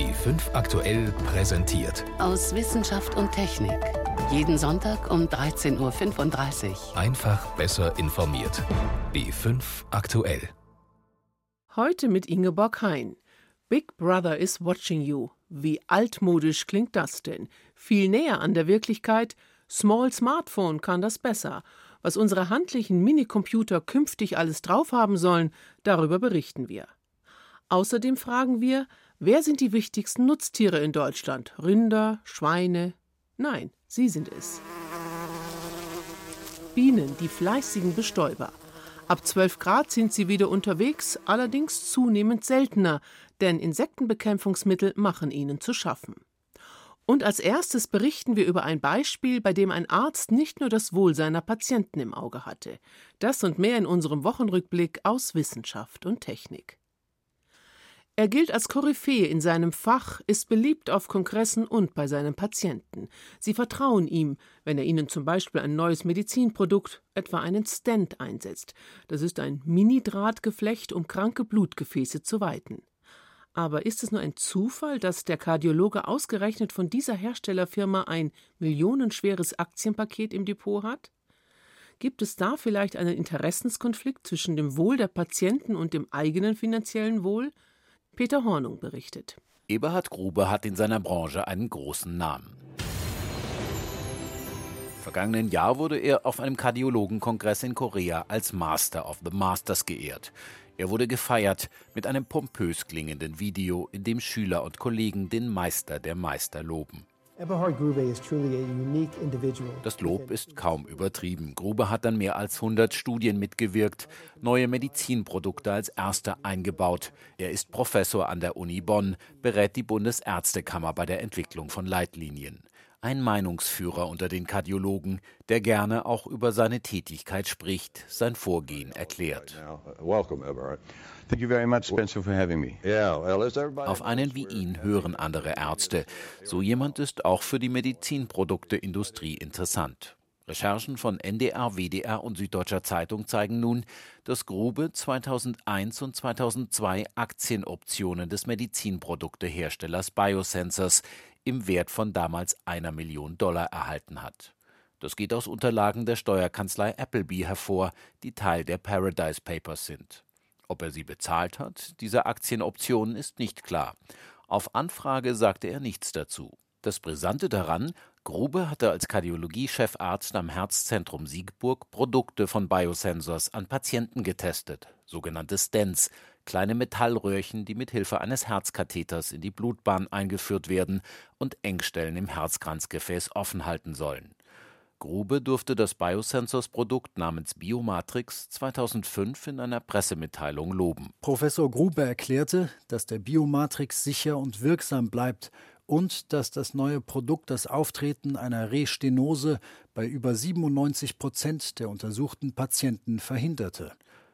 B5 aktuell präsentiert. Aus Wissenschaft und Technik. Jeden Sonntag um 13.35 Uhr. Einfach besser informiert. B5 aktuell. Heute mit Ingeborg Hein. Big Brother is watching you. Wie altmodisch klingt das denn? Viel näher an der Wirklichkeit. Small Smartphone kann das besser. Was unsere handlichen Minicomputer künftig alles drauf haben sollen, darüber berichten wir. Außerdem fragen wir, wer sind die wichtigsten Nutztiere in Deutschland? Rinder, Schweine? Nein, sie sind es. Bienen, die fleißigen Bestäuber. Ab 12 Grad sind sie wieder unterwegs, allerdings zunehmend seltener, denn Insektenbekämpfungsmittel machen ihnen zu schaffen. Und als erstes berichten wir über ein Beispiel, bei dem ein Arzt nicht nur das Wohl seiner Patienten im Auge hatte. Das und mehr in unserem Wochenrückblick aus Wissenschaft und Technik. Er gilt als Koryphäe in seinem Fach, ist beliebt auf Kongressen und bei seinen Patienten. Sie vertrauen ihm, wenn er ihnen zum Beispiel ein neues Medizinprodukt, etwa einen Stent, einsetzt. Das ist ein Mini-Drahtgeflecht, um kranke Blutgefäße zu weiten. Aber ist es nur ein Zufall, dass der Kardiologe ausgerechnet von dieser Herstellerfirma ein millionenschweres Aktienpaket im Depot hat? Gibt es da vielleicht einen Interessenskonflikt zwischen dem Wohl der Patienten und dem eigenen finanziellen Wohl? Peter Hornung berichtet. Eberhard Grube hat in seiner Branche einen großen Namen. Vergangenen Jahr wurde er auf einem Kardiologenkongress in Korea als Master of the Masters geehrt. Er wurde gefeiert mit einem pompös klingenden Video, in dem Schüler und Kollegen den Meister der Meister loben. Das Lob ist kaum übertrieben. Grube hat an mehr als 100 Studien mitgewirkt, neue Medizinprodukte als erster eingebaut. Er ist Professor an der Uni Bonn, berät die Bundesärztekammer bei der Entwicklung von Leitlinien ein Meinungsführer unter den Kardiologen, der gerne auch über seine Tätigkeit spricht, sein Vorgehen erklärt. Auf einen wie ihn hören andere Ärzte. So jemand ist auch für die Medizinprodukteindustrie interessant. Recherchen von NDR, WDR und Süddeutscher Zeitung zeigen nun, dass Grube 2001 und 2002 Aktienoptionen des Medizinprodukteherstellers Biosensors im Wert von damals einer Million Dollar erhalten hat. Das geht aus Unterlagen der Steuerkanzlei Appleby hervor, die Teil der Paradise Papers sind. Ob er sie bezahlt hat, diese Aktienoptionen, ist nicht klar. Auf Anfrage sagte er nichts dazu. Das Brisante daran, Grube hatte als Kardiologie-Chefarzt am Herzzentrum Siegburg Produkte von Biosensors an Patienten getestet, sogenannte Stents, kleine Metallröhrchen, die mit Hilfe eines Herzkatheters in die Blutbahn eingeführt werden und Engstellen im Herzkranzgefäß offen halten sollen. Grube durfte das Biosensors-Produkt namens Biomatrix 2005 in einer Pressemitteilung loben. Professor Grube erklärte, dass der Biomatrix sicher und wirksam bleibt und dass das neue Produkt das Auftreten einer Restenose bei über 97 Prozent der untersuchten Patienten verhinderte.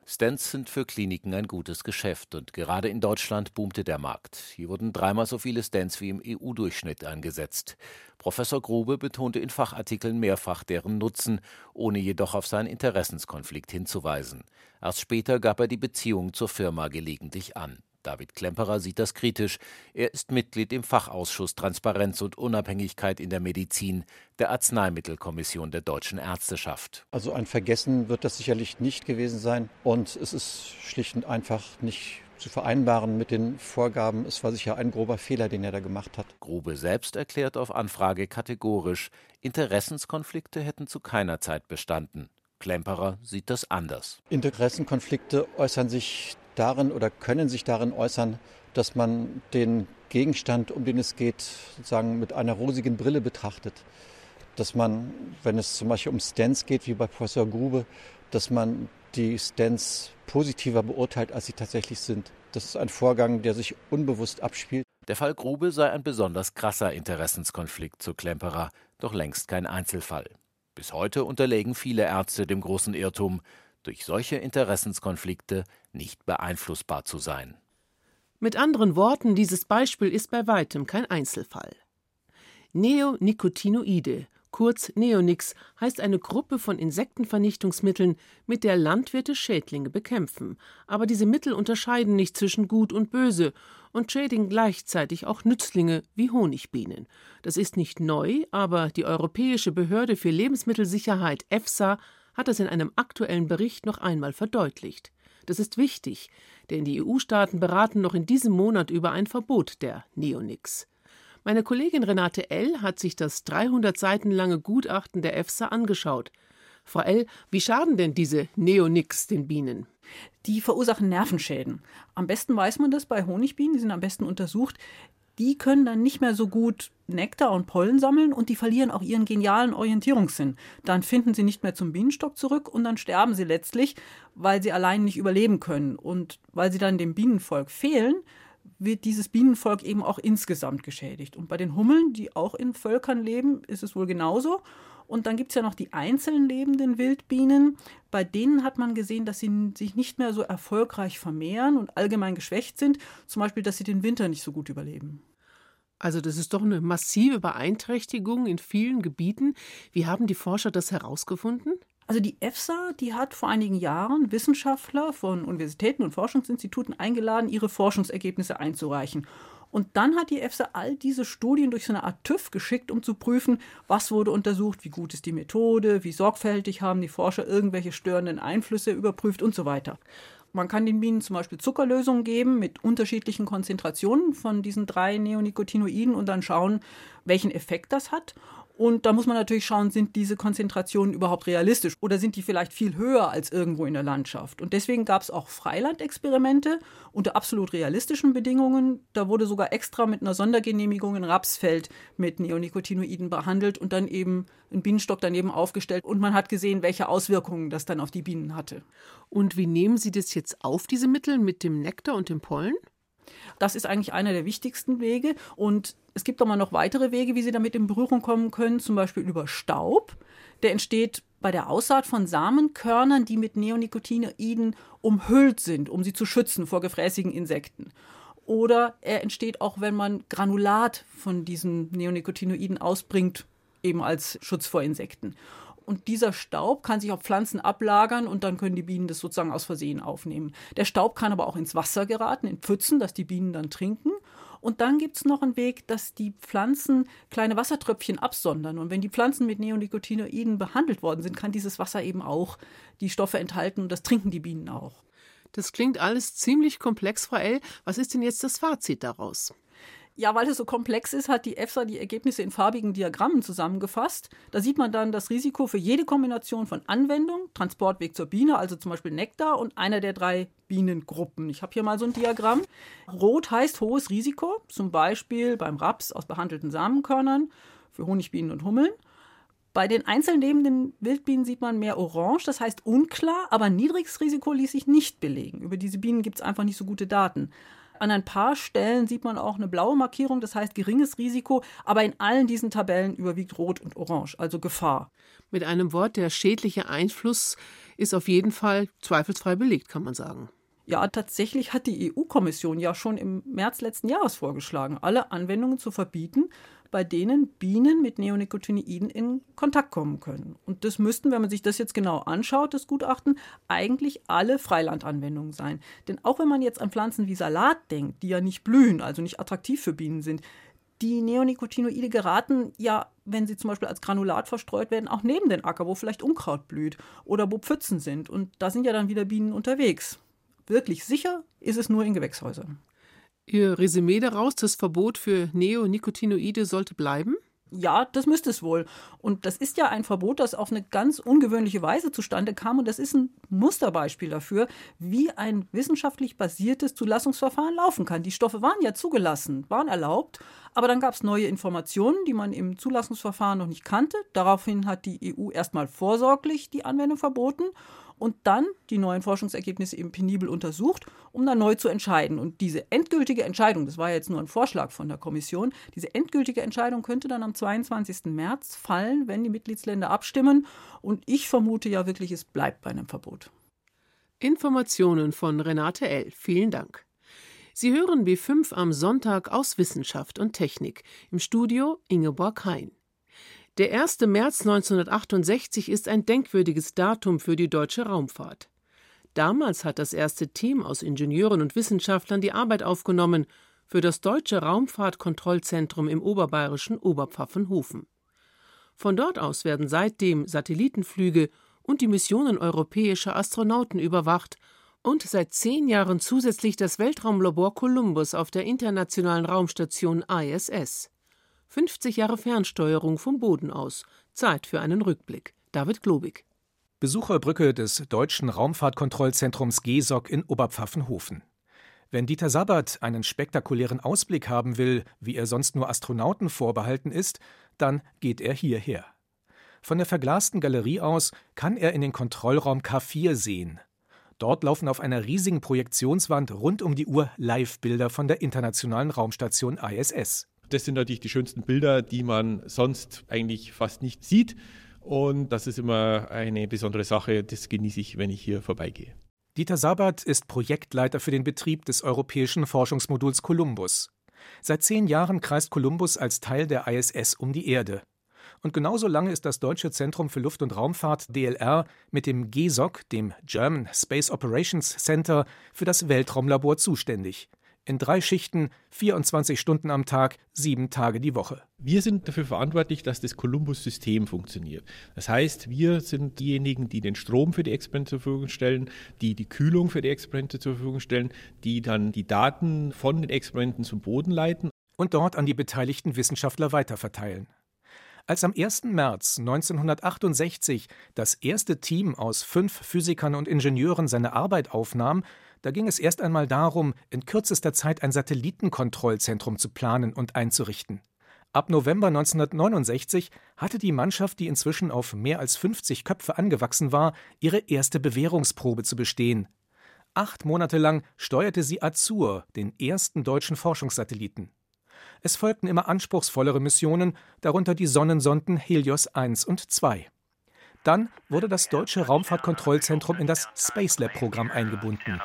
Stents sind für Kliniken ein gutes Geschäft und gerade in Deutschland boomte der Markt. Hier wurden dreimal so viele Stents wie im EU-Durchschnitt eingesetzt. Professor Grube betonte in Fachartikeln mehrfach deren Nutzen, ohne jedoch auf seinen Interessenskonflikt hinzuweisen. Erst später gab er die Beziehung zur Firma gelegentlich an. David Klemperer sieht das kritisch. Er ist Mitglied im Fachausschuss Transparenz und Unabhängigkeit in der Medizin der Arzneimittelkommission der deutschen Ärzteschaft. Also ein Vergessen wird das sicherlich nicht gewesen sein und es ist schlicht und einfach nicht zu vereinbaren mit den Vorgaben. Es war sicher ein grober Fehler, den er da gemacht hat. Grube selbst erklärt auf Anfrage kategorisch, Interessenskonflikte hätten zu keiner Zeit bestanden. Klemperer sieht das anders. Interessenkonflikte äußern sich darin oder können sich darin äußern, dass man den Gegenstand, um den es geht, sozusagen mit einer rosigen Brille betrachtet. Dass man, wenn es zum Beispiel um Stents geht, wie bei Professor Grube, dass man die Stents positiver beurteilt, als sie tatsächlich sind. Das ist ein Vorgang, der sich unbewusst abspielt. Der Fall Grube sei ein besonders krasser Interessenskonflikt zu Klemperer, doch längst kein Einzelfall. Bis heute unterlegen viele Ärzte dem großen Irrtum, durch solche Interessenskonflikte nicht beeinflussbar zu sein. Mit anderen Worten, dieses Beispiel ist bei weitem kein Einzelfall. Neonicotinoide, kurz Neonix, heißt eine Gruppe von Insektenvernichtungsmitteln, mit der Landwirte Schädlinge bekämpfen. Aber diese Mittel unterscheiden nicht zwischen gut und böse, und schädigen gleichzeitig auch Nützlinge wie Honigbienen. Das ist nicht neu, aber die Europäische Behörde für Lebensmittelsicherheit EFSA hat das in einem aktuellen Bericht noch einmal verdeutlicht. Das ist wichtig, denn die EU-Staaten beraten noch in diesem Monat über ein Verbot der Neonics. Meine Kollegin Renate L. hat sich das 300 Seiten lange Gutachten der EFSA angeschaut. Frau L., wie schaden denn diese Neonics den Bienen? Die verursachen Nervenschäden. Am besten weiß man das bei Honigbienen, die sind am besten untersucht. Die können dann nicht mehr so gut Nektar und Pollen sammeln und die verlieren auch ihren genialen Orientierungssinn. Dann finden sie nicht mehr zum Bienenstock zurück und dann sterben sie letztlich, weil sie allein nicht überleben können. Und weil sie dann dem Bienenvolk fehlen, wird dieses Bienenvolk eben auch insgesamt geschädigt. Und bei den Hummeln, die auch in Völkern leben, ist es wohl genauso. Und dann gibt es ja noch die einzeln lebenden Wildbienen. Bei denen hat man gesehen, dass sie sich nicht mehr so erfolgreich vermehren und allgemein geschwächt sind. Zum Beispiel, dass sie den Winter nicht so gut überleben. Also das ist doch eine massive Beeinträchtigung in vielen Gebieten. Wie haben die Forscher das herausgefunden? Also die EFSA, die hat vor einigen Jahren Wissenschaftler von Universitäten und Forschungsinstituten eingeladen, ihre Forschungsergebnisse einzureichen. Und dann hat die EFSA all diese Studien durch so eine Art TÜV geschickt, um zu prüfen, was wurde untersucht, wie gut ist die Methode, wie sorgfältig haben die Forscher irgendwelche störenden Einflüsse überprüft und so weiter. Man kann den Bienen zum Beispiel Zuckerlösungen geben mit unterschiedlichen Konzentrationen von diesen drei Neonicotinoiden und dann schauen, welchen Effekt das hat. Und da muss man natürlich schauen, sind diese Konzentrationen überhaupt realistisch oder sind die vielleicht viel höher als irgendwo in der Landschaft. Und deswegen gab es auch Freilandexperimente unter absolut realistischen Bedingungen. Da wurde sogar extra mit einer Sondergenehmigung ein Rapsfeld mit Neonicotinoiden behandelt und dann eben ein Bienenstock daneben aufgestellt. Und man hat gesehen, welche Auswirkungen das dann auf die Bienen hatte. Und wie nehmen Sie das jetzt auf, diese Mittel mit dem Nektar und dem Pollen? Das ist eigentlich einer der wichtigsten Wege. Und es gibt aber noch weitere Wege, wie Sie damit in Berührung kommen können, zum Beispiel über Staub. Der entsteht bei der Aussaat von Samenkörnern, die mit Neonicotinoiden umhüllt sind, um sie zu schützen vor gefräßigen Insekten. Oder er entsteht auch, wenn man Granulat von diesen Neonicotinoiden ausbringt, eben als Schutz vor Insekten. Und dieser Staub kann sich auf Pflanzen ablagern und dann können die Bienen das sozusagen aus Versehen aufnehmen. Der Staub kann aber auch ins Wasser geraten, in Pfützen, dass die Bienen dann trinken. Und dann gibt es noch einen Weg, dass die Pflanzen kleine Wassertröpfchen absondern. Und wenn die Pflanzen mit Neonicotinoiden behandelt worden sind, kann dieses Wasser eben auch die Stoffe enthalten und das trinken die Bienen auch. Das klingt alles ziemlich komplex, Frau L. Was ist denn jetzt das Fazit daraus? Ja, weil es so komplex ist, hat die EFSA die Ergebnisse in farbigen Diagrammen zusammengefasst. Da sieht man dann das Risiko für jede Kombination von Anwendung, Transportweg zur Biene, also zum Beispiel Nektar und einer der drei Bienengruppen. Ich habe hier mal so ein Diagramm. Rot heißt hohes Risiko, zum Beispiel beim Raps aus behandelten Samenkörnern für Honigbienen und Hummeln. Bei den einzeln lebenden Wildbienen sieht man mehr Orange, das heißt unklar, aber niedriges Risiko ließ sich nicht belegen. Über diese Bienen gibt es einfach nicht so gute Daten. An ein paar Stellen sieht man auch eine blaue Markierung, das heißt geringes Risiko, aber in allen diesen Tabellen überwiegt Rot und Orange, also Gefahr. Mit einem Wort, der schädliche Einfluss ist auf jeden Fall zweifelsfrei belegt, kann man sagen. Ja, tatsächlich hat die EU-Kommission ja schon im März letzten Jahres vorgeschlagen, alle Anwendungen zu verbieten, bei denen Bienen mit Neonicotinoiden in Kontakt kommen können. Und das müssten, wenn man sich das jetzt genau anschaut, das Gutachten, eigentlich alle Freilandanwendungen sein. Denn auch wenn man jetzt an Pflanzen wie Salat denkt, die ja nicht blühen, also nicht attraktiv für Bienen sind, die Neonicotinoide geraten ja, wenn sie zum Beispiel als Granulat verstreut werden, auch neben den Acker, wo vielleicht Unkraut blüht oder wo Pfützen sind. Und da sind ja dann wieder Bienen unterwegs. Wirklich sicher ist es nur in Gewächshäusern. Ihr Resümee daraus, das Verbot für Neonicotinoide sollte bleiben? Ja, das müsste es wohl. Und das ist ja ein Verbot, das auf eine ganz ungewöhnliche Weise zustande kam. Und das ist ein Musterbeispiel dafür, wie ein wissenschaftlich basiertes Zulassungsverfahren laufen kann. Die Stoffe waren ja zugelassen, waren erlaubt, aber dann gab es neue Informationen, die man im Zulassungsverfahren noch nicht kannte. Daraufhin hat die EU erstmal vorsorglich die Anwendung verboten und dann die neuen Forschungsergebnisse eben penibel untersucht, um dann neu zu entscheiden. Und diese endgültige Entscheidung, das war jetzt nur ein Vorschlag von der Kommission, diese endgültige Entscheidung könnte dann am 22. März fallen, wenn die Mitgliedsländer abstimmen. Und ich vermute ja wirklich, es bleibt bei einem Verbot. Informationen von Renate L. Vielen Dank. Sie hören B5 am Sonntag aus Wissenschaft und Technik. Im Studio Ingeborg Hein. Der 1. März 1968 ist ein denkwürdiges Datum für die deutsche Raumfahrt. Damals hat das erste Team aus Ingenieuren und Wissenschaftlern die Arbeit aufgenommen. für das deutsche Raumfahrtkontrollzentrum im oberbayerischen Oberpfaffenhofen. Von dort aus werden seitdem Satellitenflüge und die Missionen europäischer Astronauten überwacht und seit zehn Jahren zusätzlich das Weltraumlabor Columbus auf der internationalen Raumstation ISS. 50 Jahre Fernsteuerung vom Boden aus. Zeit für einen Rückblick. David Globig. Besucherbrücke des deutschen Raumfahrtkontrollzentrums GESOC in Oberpfaffenhofen. Wenn Dieter Sabat einen spektakulären Ausblick haben will, wie er sonst nur Astronauten vorbehalten ist, dann geht er hierher. Von der verglasten Galerie aus kann er in den Kontrollraum K4 sehen. Dort laufen auf einer riesigen Projektionswand rund um die Uhr Live-Bilder von der internationalen Raumstation ISS. Das sind natürlich die schönsten Bilder, die man sonst eigentlich fast nicht sieht. Und das ist immer eine besondere Sache. Das genieße ich, wenn ich hier vorbeigehe. Dieter Sabat ist Projektleiter für den Betrieb des europäischen Forschungsmoduls Columbus. Seit zehn Jahren kreist Columbus als Teil der ISS um die Erde. Und genauso lange ist das Deutsche Zentrum für Luft- und Raumfahrt DLR mit dem GESOC, dem German Space Operations Center, für das Weltraumlabor zuständig in drei Schichten, 24 Stunden am Tag, sieben Tage die Woche. Wir sind dafür verantwortlich, dass das Columbus-System funktioniert. Das heißt, wir sind diejenigen, die den Strom für die Experimente zur Verfügung stellen, die die Kühlung für die Experimente zur Verfügung stellen, die dann die Daten von den Experimenten zum Boden leiten und dort an die beteiligten Wissenschaftler weiterverteilen. Als am 1. März 1968 das erste Team aus fünf Physikern und Ingenieuren seine Arbeit aufnahm, da ging es erst einmal darum, in kürzester Zeit ein Satellitenkontrollzentrum zu planen und einzurichten. Ab November 1969 hatte die Mannschaft, die inzwischen auf mehr als 50 Köpfe angewachsen war, ihre erste Bewährungsprobe zu bestehen. Acht Monate lang steuerte sie Azur, den ersten deutschen Forschungssatelliten. Es folgten immer anspruchsvollere Missionen, darunter die Sonnensonden Helios 1 und 2. Dann wurde das deutsche Raumfahrtkontrollzentrum in das Space Lab Programm eingebunden.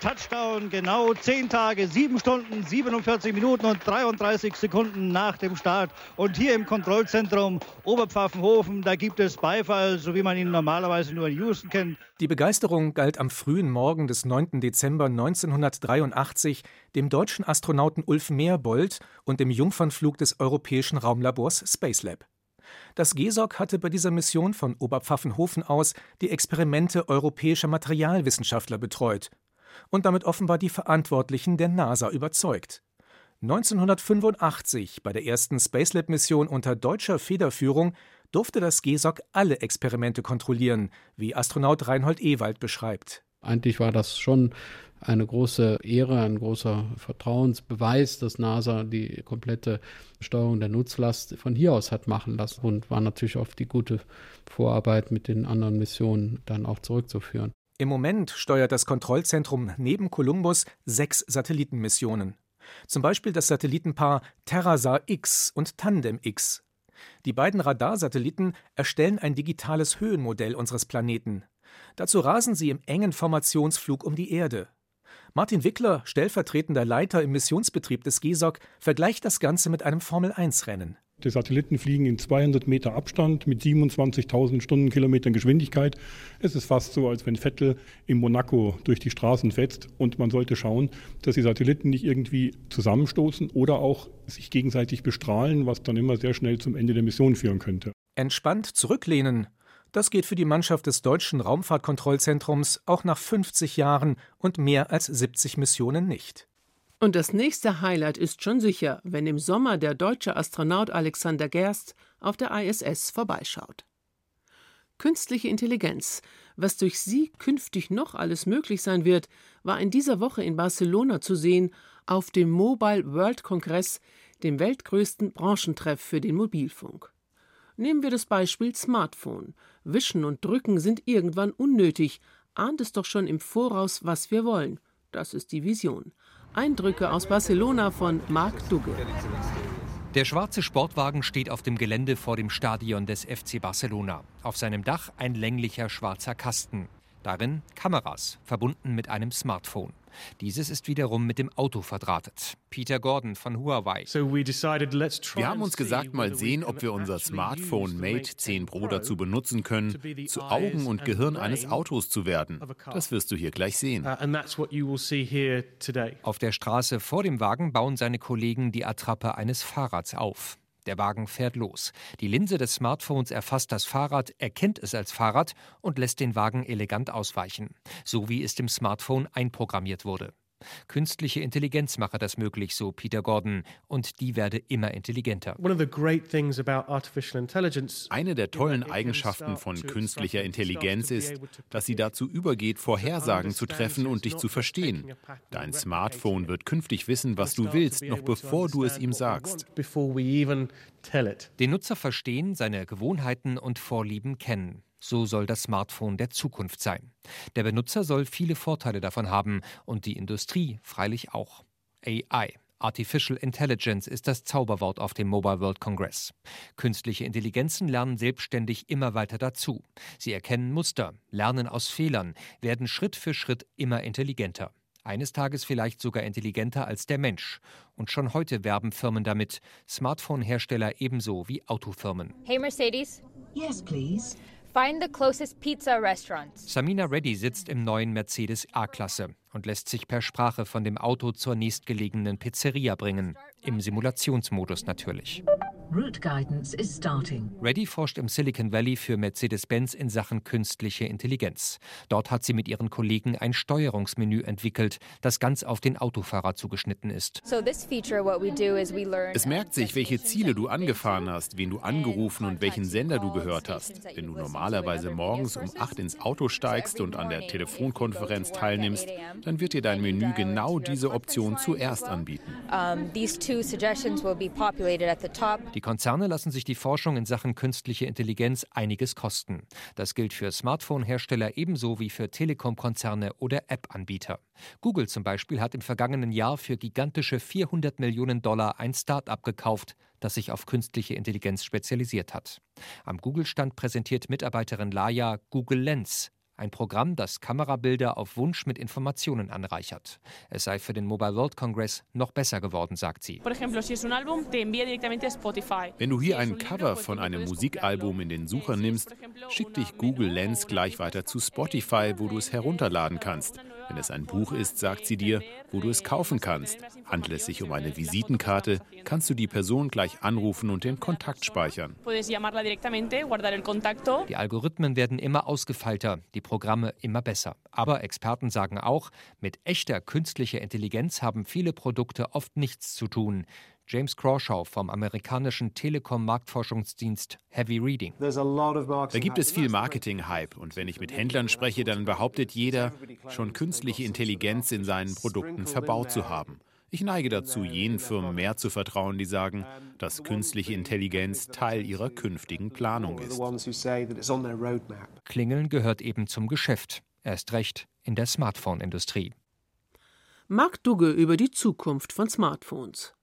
Touchdown genau 10 Tage, 7 Stunden, 47 Minuten und 33 Sekunden nach dem Start. Und hier im Kontrollzentrum Oberpfaffenhofen, da gibt es Beifall, so wie man ihn normalerweise nur in Houston kennt. Die Begeisterung galt am frühen Morgen des 9. Dezember 1983 dem deutschen Astronauten Ulf Meerbold und dem Jungfernflug des europäischen Raumlabors Space Lab. Das GESOC hatte bei dieser Mission von Oberpfaffenhofen aus die Experimente europäischer Materialwissenschaftler betreut und damit offenbar die Verantwortlichen der NASA überzeugt. 1985, bei der ersten Spacelab-Mission unter deutscher Federführung, durfte das GESOC alle Experimente kontrollieren, wie Astronaut Reinhold Ewald beschreibt. Eigentlich war das schon eine große Ehre, ein großer Vertrauensbeweis, dass NASA die komplette Steuerung der Nutzlast von hier aus hat machen lassen und war natürlich auf die gute Vorarbeit mit den anderen Missionen dann auch zurückzuführen. Im Moment steuert das Kontrollzentrum neben Columbus sechs Satellitenmissionen. Zum Beispiel das Satellitenpaar TerraSar X und Tandem X. Die beiden Radarsatelliten erstellen ein digitales Höhenmodell unseres Planeten. Dazu rasen sie im engen Formationsflug um die Erde. Martin Wickler, stellvertretender Leiter im Missionsbetrieb des GESOC, vergleicht das Ganze mit einem Formel-1-Rennen. Die Satelliten fliegen in 200 Meter Abstand mit 27.000 Stundenkilometern Geschwindigkeit. Es ist fast so, als wenn Vettel in Monaco durch die Straßen fetzt. Und man sollte schauen, dass die Satelliten nicht irgendwie zusammenstoßen oder auch sich gegenseitig bestrahlen, was dann immer sehr schnell zum Ende der Mission führen könnte. Entspannt zurücklehnen, das geht für die Mannschaft des deutschen Raumfahrtkontrollzentrums auch nach 50 Jahren und mehr als 70 Missionen nicht. Und das nächste Highlight ist schon sicher, wenn im Sommer der deutsche Astronaut Alexander Gerst auf der ISS vorbeischaut. Künstliche Intelligenz, was durch sie künftig noch alles möglich sein wird, war in dieser Woche in Barcelona zu sehen auf dem Mobile World Kongress, dem weltgrößten Branchentreff für den Mobilfunk. Nehmen wir das Beispiel Smartphone. Wischen und Drücken sind irgendwann unnötig. Ahnt es doch schon im Voraus, was wir wollen. Das ist die Vision. Eindrücke aus Barcelona von Marc Dugge. Der schwarze Sportwagen steht auf dem Gelände vor dem Stadion des FC Barcelona. Auf seinem Dach ein länglicher schwarzer Kasten. Darin Kameras, verbunden mit einem Smartphone. Dieses ist wiederum mit dem Auto verdrahtet. Peter Gordon von Huawei. Wir haben uns gesagt, mal sehen, ob wir unser Smartphone Mate 10 Pro dazu benutzen können, zu Augen und Gehirn eines Autos zu werden. Das wirst du hier gleich sehen. Uh, auf der Straße vor dem Wagen bauen seine Kollegen die Attrappe eines Fahrrads auf. Der Wagen fährt los. Die Linse des Smartphones erfasst das Fahrrad, erkennt es als Fahrrad und lässt den Wagen elegant ausweichen, so wie es dem Smartphone einprogrammiert wurde. Künstliche Intelligenz mache das möglich, so Peter Gordon, und die werde immer intelligenter. Eine der tollen Eigenschaften von künstlicher Intelligenz ist, dass sie dazu übergeht, Vorhersagen zu treffen und dich zu verstehen. Dein Smartphone wird künftig wissen, was du willst, noch bevor du es ihm sagst. Den Nutzer verstehen, seine Gewohnheiten und Vorlieben kennen. So soll das Smartphone der Zukunft sein. Der Benutzer soll viele Vorteile davon haben und die Industrie freilich auch. AI. Artificial Intelligence ist das Zauberwort auf dem Mobile World Congress. Künstliche Intelligenzen lernen selbstständig immer weiter dazu. Sie erkennen Muster, lernen aus Fehlern, werden Schritt für Schritt immer intelligenter. Eines Tages vielleicht sogar intelligenter als der Mensch. Und schon heute werben Firmen damit, Smartphone-Hersteller ebenso wie Autofirmen. Hey Mercedes. Yes, please. Find the closest pizza restaurant. Samina Reddy sitzt im neuen Mercedes A-Klasse und lässt sich per Sprache von dem Auto zur nächstgelegenen Pizzeria bringen. Im Simulationsmodus natürlich. Route guidance is starting. Reddy forscht im Silicon Valley für Mercedes-Benz in Sachen künstliche Intelligenz. Dort hat sie mit ihren Kollegen ein Steuerungsmenü entwickelt, das ganz auf den Autofahrer zugeschnitten ist. Es merkt sich, welche Ziele du angefahren hast, wen du angerufen und welchen Sender du gehört hast. Wenn du normalerweise morgens um 8 ins Auto steigst und an der Telefonkonferenz teilnimmst, dann wird dir dein Menü genau diese Option zuerst anbieten. Die Konzerne lassen sich die Forschung in Sachen künstliche Intelligenz einiges kosten. Das gilt für Smartphone-Hersteller ebenso wie für Telekom-Konzerne oder App-Anbieter. Google zum Beispiel hat im vergangenen Jahr für gigantische 400 Millionen Dollar ein Start-up gekauft, das sich auf künstliche Intelligenz spezialisiert hat. Am Google-Stand präsentiert Mitarbeiterin Laia Google Lens, ein Programm, das Kamerabilder auf Wunsch mit Informationen anreichert. Es sei für den Mobile World Congress noch besser geworden, sagt sie. Wenn du hier ein Cover von einem Musikalbum in den Sucher nimmst, schickt dich Google Lens gleich weiter zu Spotify, wo du es herunterladen kannst. Wenn es ein Buch ist, sagt sie dir, wo du es kaufen kannst. Handelt es sich um eine Visitenkarte, kannst du die Person gleich anrufen und den Kontakt speichern. Die Algorithmen werden immer ausgefeilter, die Programme immer besser. Aber Experten sagen auch, mit echter künstlicher Intelligenz haben viele Produkte oft nichts zu tun. James Crawshaw vom amerikanischen Telekom-Marktforschungsdienst Heavy Reading. Da gibt es viel Marketing-Hype und wenn ich mit Händlern spreche, dann behauptet jeder, schon künstliche Intelligenz in seinen Produkten verbaut zu haben. Ich neige dazu, jenen Firmen mehr zu vertrauen, die sagen, dass künstliche Intelligenz Teil ihrer künftigen Planung ist. Klingeln gehört eben zum Geschäft, erst recht in der Smartphone-Industrie. Mark Dugge über die Zukunft von Smartphones.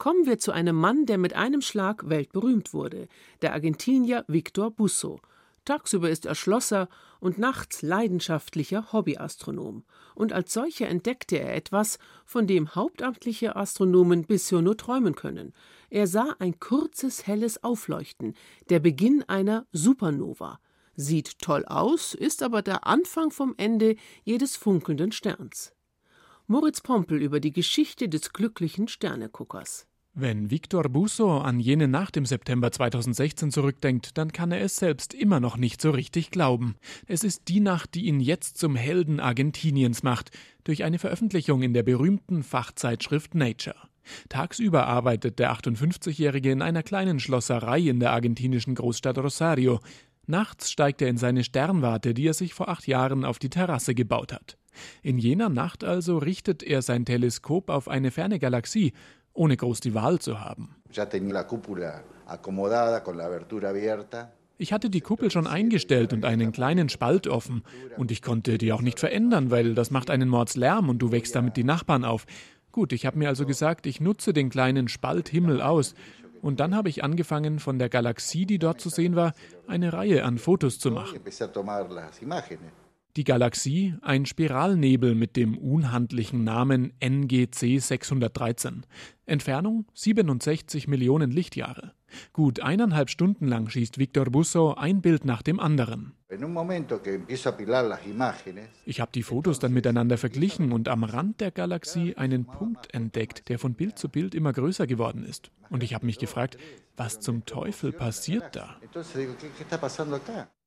Kommen wir zu einem Mann, der mit einem Schlag weltberühmt wurde, der Argentinier Victor Busso. Tagsüber ist er Schlosser und nachts leidenschaftlicher Hobbyastronom. Und als solcher entdeckte er etwas, von dem hauptamtliche Astronomen bisher nur träumen können. Er sah ein kurzes, helles Aufleuchten, der Beginn einer Supernova. Sieht toll aus, ist aber der Anfang vom Ende jedes funkelnden Sterns. Moritz Pompel über die Geschichte des glücklichen Sterneguckers. Wenn Victor Busso an jene Nacht im September 2016 zurückdenkt, dann kann er es selbst immer noch nicht so richtig glauben. Es ist die Nacht, die ihn jetzt zum Helden Argentiniens macht, durch eine Veröffentlichung in der berühmten Fachzeitschrift Nature. Tagsüber arbeitet der 58-Jährige in einer kleinen Schlosserei in der argentinischen Großstadt Rosario. Nachts steigt er in seine Sternwarte, die er sich vor acht Jahren auf die Terrasse gebaut hat. In jener Nacht also richtet er sein Teleskop auf eine ferne Galaxie ohne groß die Wahl zu haben. Ich hatte die Kuppel schon eingestellt und einen kleinen Spalt offen. Und ich konnte die auch nicht verändern, weil das macht einen Mordslärm und du wächst damit die Nachbarn auf. Gut, ich habe mir also gesagt, ich nutze den kleinen Spalt Himmel aus. Und dann habe ich angefangen, von der Galaxie, die dort zu sehen war, eine Reihe an Fotos zu machen. Die Galaxie ein Spiralnebel mit dem unhandlichen Namen NGC 613. Entfernung 67 Millionen Lichtjahre. Gut eineinhalb Stunden lang schießt Victor Busso ein Bild nach dem anderen. Ich habe die Fotos dann miteinander verglichen und am Rand der Galaxie einen Punkt entdeckt, der von Bild zu Bild immer größer geworden ist. Und ich habe mich gefragt, was zum Teufel passiert da?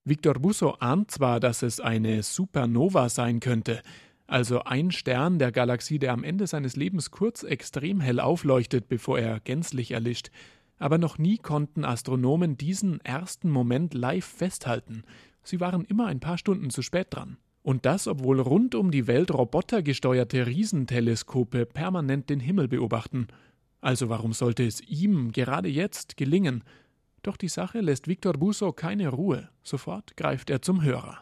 Victor Busso ahnt zwar, dass es eine Supernova sein könnte, also ein Stern der Galaxie, der am Ende seines Lebens kurz extrem hell aufleuchtet, bevor er gänzlich erlischt, aber noch nie konnten Astronomen diesen ersten Moment live festhalten. Sie waren immer ein paar Stunden zu spät dran. Und das, obwohl rund um die Welt robotergesteuerte Riesenteleskope permanent den Himmel beobachten. Also warum sollte es ihm gerade jetzt gelingen, doch die Sache lässt Victor Busso keine Ruhe. Sofort greift er zum Hörer.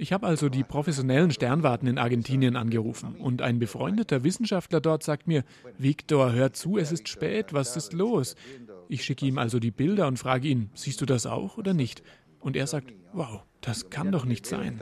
Ich habe also die professionellen Sternwarten in Argentinien angerufen und ein befreundeter Wissenschaftler dort sagt mir, Victor, hör zu, es ist spät, was ist los? Ich schicke ihm also die Bilder und frage ihn, siehst du das auch oder nicht? Und er sagt, wow, das kann doch nicht sein.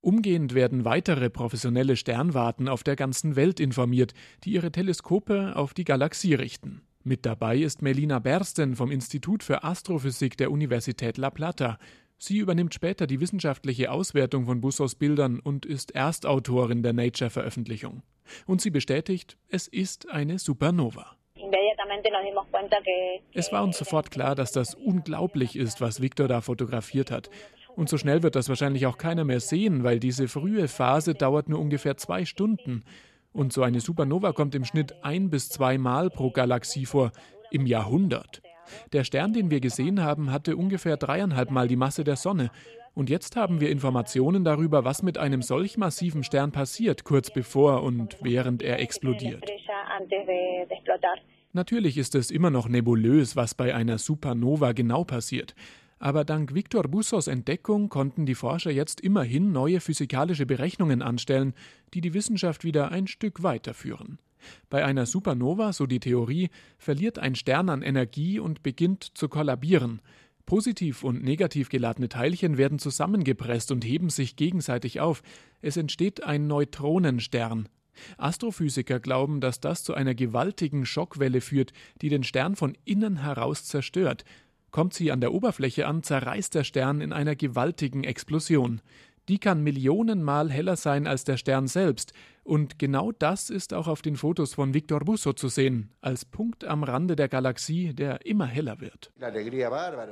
Umgehend werden weitere professionelle Sternwarten auf der ganzen Welt informiert, die ihre Teleskope auf die Galaxie richten. Mit dabei ist Melina Bersten vom Institut für Astrophysik der Universität La Plata. Sie übernimmt später die wissenschaftliche Auswertung von Bussos Bildern und ist Erstautorin der Nature-Veröffentlichung. Und sie bestätigt, es ist eine Supernova. Es war uns sofort klar, dass das unglaublich ist, was Victor da fotografiert hat. Und so schnell wird das wahrscheinlich auch keiner mehr sehen, weil diese frühe Phase dauert nur ungefähr zwei Stunden. Und so eine Supernova kommt im Schnitt ein bis zweimal pro Galaxie vor, im Jahrhundert. Der Stern, den wir gesehen haben, hatte ungefähr dreieinhalb Mal die Masse der Sonne. Und jetzt haben wir Informationen darüber, was mit einem solch massiven Stern passiert, kurz bevor und während er explodiert. Natürlich ist es immer noch nebulös, was bei einer Supernova genau passiert. Aber dank Victor Bussos Entdeckung konnten die Forscher jetzt immerhin neue physikalische Berechnungen anstellen, die die Wissenschaft wieder ein Stück weiterführen. Bei einer Supernova, so die Theorie, verliert ein Stern an Energie und beginnt zu kollabieren. Positiv und negativ geladene Teilchen werden zusammengepresst und heben sich gegenseitig auf. Es entsteht ein Neutronenstern. Astrophysiker glauben, dass das zu einer gewaltigen Schockwelle führt, die den Stern von innen heraus zerstört. Kommt sie an der Oberfläche an, zerreißt der Stern in einer gewaltigen Explosion. Die kann Millionenmal heller sein als der Stern selbst. Und genau das ist auch auf den Fotos von Victor Busso zu sehen, als Punkt am Rande der Galaxie, der immer heller wird.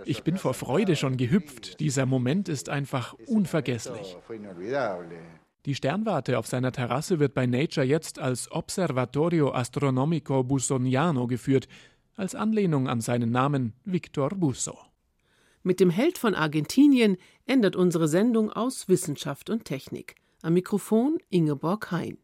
Ich bin vor Freude schon gehüpft. Dieser Moment ist einfach unvergesslich. Die Sternwarte auf seiner Terrasse wird bei Nature jetzt als Observatorio Astronomico Bussoniano geführt, als Anlehnung an seinen Namen Victor Busso. Mit dem Held von Argentinien endet unsere Sendung aus Wissenschaft und Technik. Am Mikrofon Ingeborg Hein.